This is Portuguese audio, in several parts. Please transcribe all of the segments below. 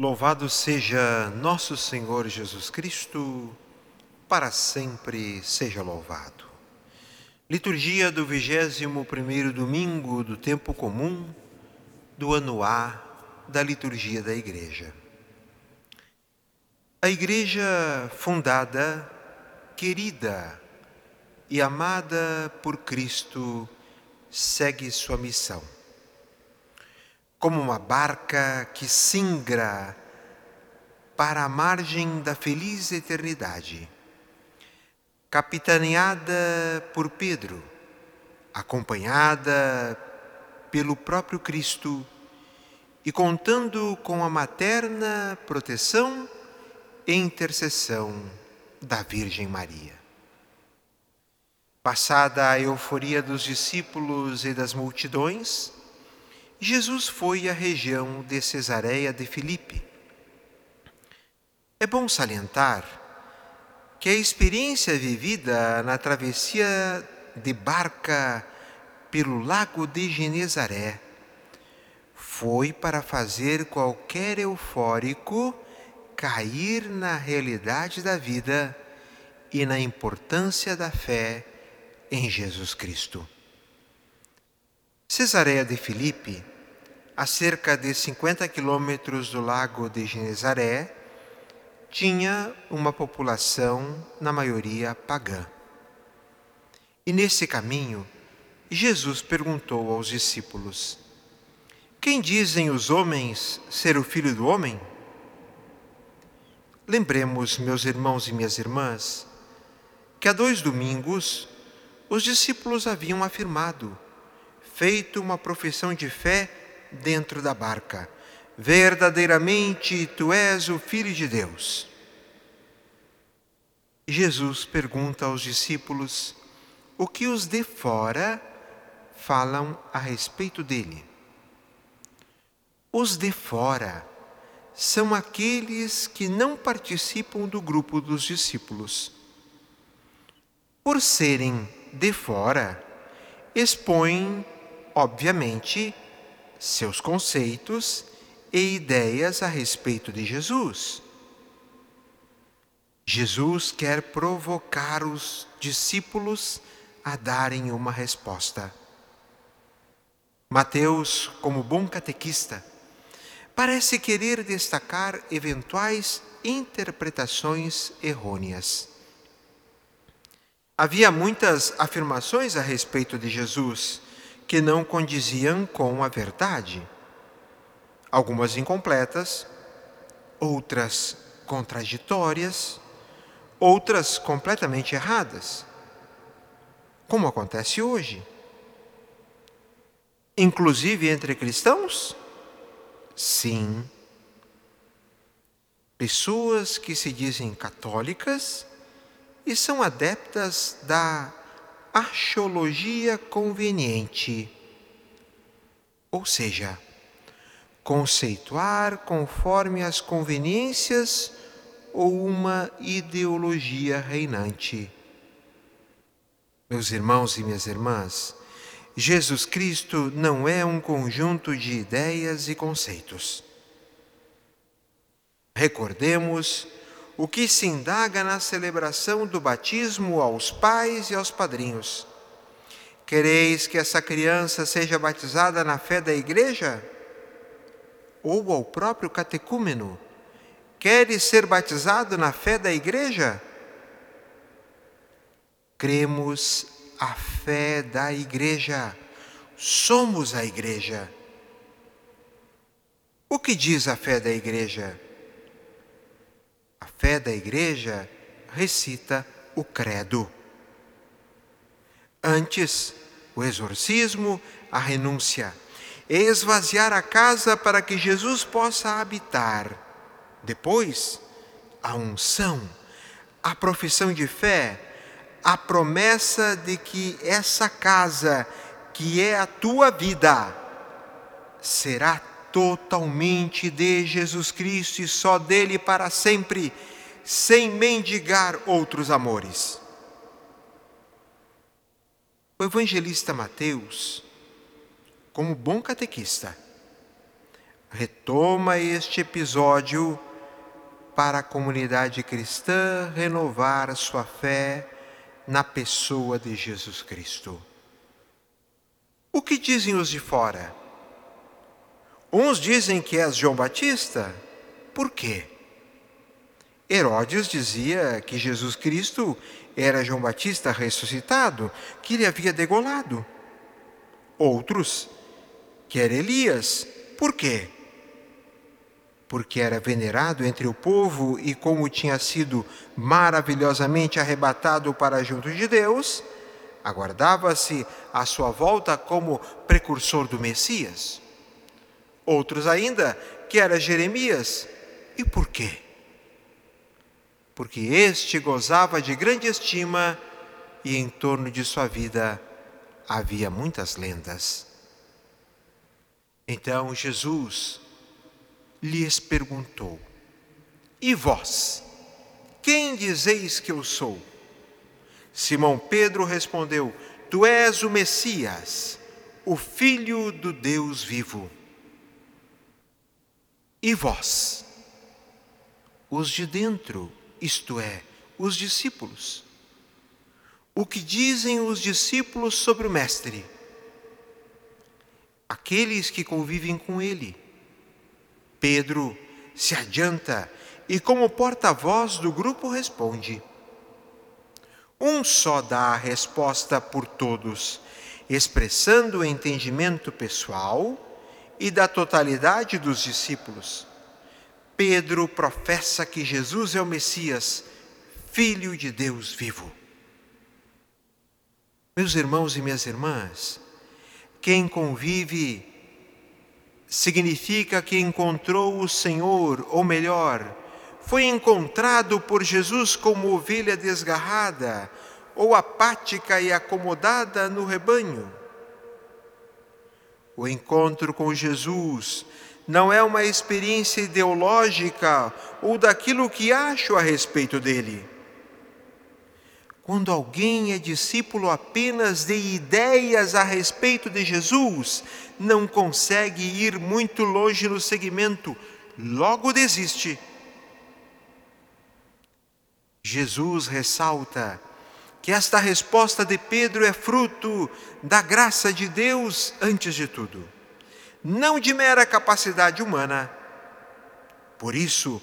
Louvado seja nosso Senhor Jesus Cristo, para sempre seja louvado. Liturgia do 21º domingo do tempo comum do ano A da liturgia da Igreja. A Igreja fundada, querida e amada por Cristo segue sua missão como uma barca que singra para a margem da feliz eternidade. Capitaneada por Pedro, acompanhada pelo próprio Cristo e contando com a materna proteção e intercessão da Virgem Maria. Passada a euforia dos discípulos e das multidões, Jesus foi à região de Cesareia de Filipe. É bom salientar que a experiência vivida na travessia de barca pelo lago de Genezaré foi para fazer qualquer eufórico cair na realidade da vida e na importância da fé em Jesus Cristo. Cesareia de Filipe a cerca de 50 quilômetros do lago de Genezaré, tinha uma população, na maioria pagã. E nesse caminho, Jesus perguntou aos discípulos: Quem dizem os homens ser o filho do homem? Lembremos, meus irmãos e minhas irmãs, que há dois domingos os discípulos haviam afirmado, feito uma profissão de fé dentro da barca. Verdadeiramente tu és o Filho de Deus. Jesus pergunta aos discípulos o que os de fora falam a respeito dele. Os de fora são aqueles que não participam do grupo dos discípulos. Por serem de fora, expõem, obviamente, seus conceitos e ideias a respeito de Jesus. Jesus quer provocar os discípulos a darem uma resposta. Mateus, como bom catequista, parece querer destacar eventuais interpretações errôneas. Havia muitas afirmações a respeito de Jesus que não condiziam com a verdade. Algumas incompletas, outras contraditórias, outras completamente erradas. Como acontece hoje. Inclusive entre cristãos? Sim. Pessoas que se dizem católicas e são adeptas da archeologia conveniente, ou seja, conceituar conforme as conveniências ou uma ideologia reinante. Meus irmãos e minhas irmãs, Jesus Cristo não é um conjunto de ideias e conceitos. Recordemos o que se indaga na celebração do batismo aos pais e aos padrinhos. Quereis que essa criança seja batizada na fé da igreja? Ou ao próprio catecúmeno? Queres ser batizado na fé da igreja? Cremos a fé da igreja. Somos a igreja. O que diz a fé da igreja? Fé da igreja recita o credo. Antes, o exorcismo, a renúncia, esvaziar a casa para que Jesus possa habitar. Depois, a unção, a profissão de fé, a promessa de que essa casa, que é a tua vida, será totalmente de Jesus Cristo e só dele para sempre, sem mendigar outros amores. O evangelista Mateus, como bom catequista, retoma este episódio para a comunidade cristã renovar sua fé na pessoa de Jesus Cristo. O que dizem os de fora? Uns dizem que és João Batista. Por quê? Herodes dizia que Jesus Cristo era João Batista ressuscitado, que ele havia degolado. Outros, que era Elias. Por quê? Porque era venerado entre o povo e, como tinha sido maravilhosamente arrebatado para junto de Deus, aguardava-se a sua volta como precursor do Messias. Outros ainda, que era Jeremias. E por quê? Porque este gozava de grande estima e em torno de sua vida havia muitas lendas. Então Jesus lhes perguntou: E vós, quem dizeis que eu sou? Simão Pedro respondeu: Tu és o Messias, o Filho do Deus vivo. E vós, os de dentro, isto é, os discípulos, o que dizem os discípulos sobre o Mestre? Aqueles que convivem com ele. Pedro se adianta e, como porta-voz do grupo, responde: um só dá a resposta por todos, expressando o entendimento pessoal e da totalidade dos discípulos. Pedro professa que Jesus é o Messias, Filho de Deus vivo. Meus irmãos e minhas irmãs, quem convive significa que encontrou o Senhor, ou melhor, foi encontrado por Jesus como ovelha desgarrada ou apática e acomodada no rebanho. O encontro com Jesus não é uma experiência ideológica ou daquilo que acho a respeito dele. Quando alguém é discípulo apenas de ideias a respeito de Jesus, não consegue ir muito longe no segmento, logo desiste Jesus ressalta que esta resposta de Pedro é fruto da graça de Deus antes de tudo, não de mera capacidade humana. Por isso,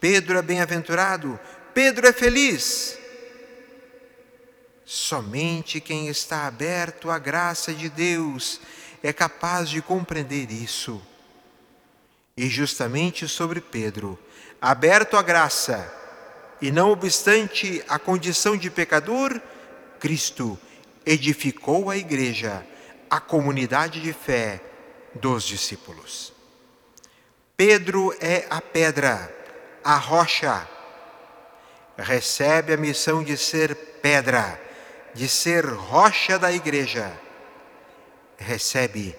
Pedro é bem-aventurado, Pedro é feliz. Somente quem está aberto à graça de Deus é capaz de compreender isso. E justamente sobre Pedro, aberto à graça, e não obstante a condição de pecador, Cristo edificou a igreja, a comunidade de fé dos discípulos. Pedro é a pedra, a rocha. Recebe a missão de ser pedra, de ser rocha da igreja. Recebe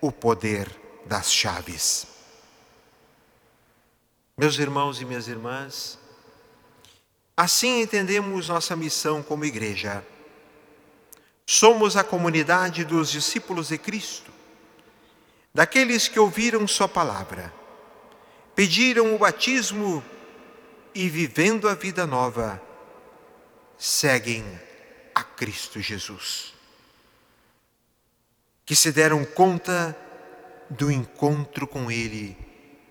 o poder das chaves. Meus irmãos e minhas irmãs, Assim entendemos nossa missão como igreja. Somos a comunidade dos discípulos de Cristo, daqueles que ouviram Sua palavra, pediram o batismo e, vivendo a vida nova, seguem a Cristo Jesus. Que se deram conta do encontro com Ele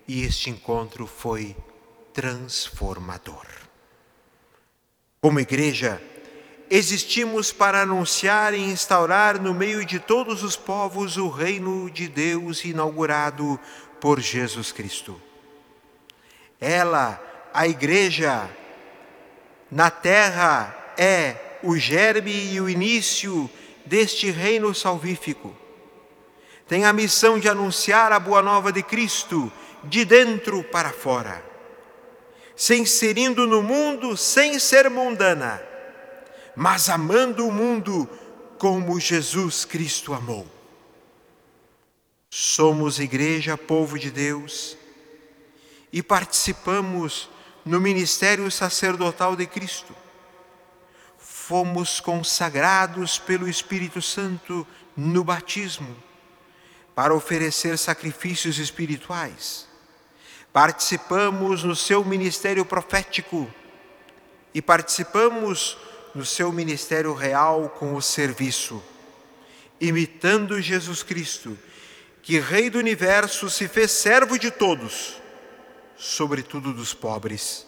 e este encontro foi transformador. Como igreja, existimos para anunciar e instaurar no meio de todos os povos o reino de Deus inaugurado por Jesus Cristo. Ela, a igreja, na terra é o germe e o início deste reino salvífico. Tem a missão de anunciar a boa nova de Cristo de dentro para fora se inserindo no mundo sem ser mundana, mas amando o mundo como Jesus Cristo amou. Somos igreja, povo de Deus, e participamos no ministério sacerdotal de Cristo. Fomos consagrados pelo Espírito Santo no batismo para oferecer sacrifícios espirituais. Participamos no seu ministério profético e participamos no seu ministério real com o serviço, imitando Jesus Cristo, que Rei do universo se fez servo de todos, sobretudo dos pobres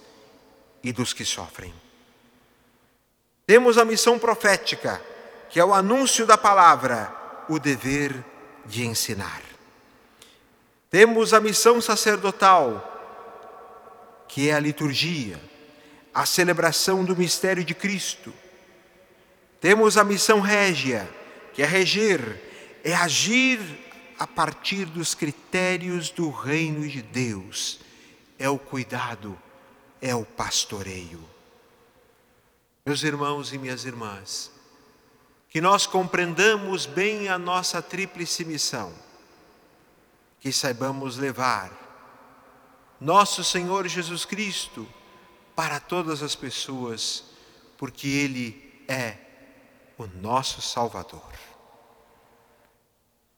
e dos que sofrem. Temos a missão profética, que é o anúncio da palavra, o dever de ensinar. Temos a missão sacerdotal, que é a liturgia, a celebração do mistério de Cristo. Temos a missão régia, que é reger, é agir a partir dos critérios do reino de Deus, é o cuidado, é o pastoreio. Meus irmãos e minhas irmãs, que nós compreendamos bem a nossa tríplice missão, que saibamos levar nosso Senhor Jesus Cristo para todas as pessoas, porque Ele é o nosso Salvador.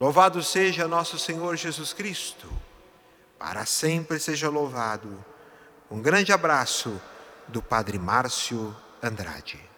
Louvado seja nosso Senhor Jesus Cristo, para sempre seja louvado. Um grande abraço do Padre Márcio Andrade.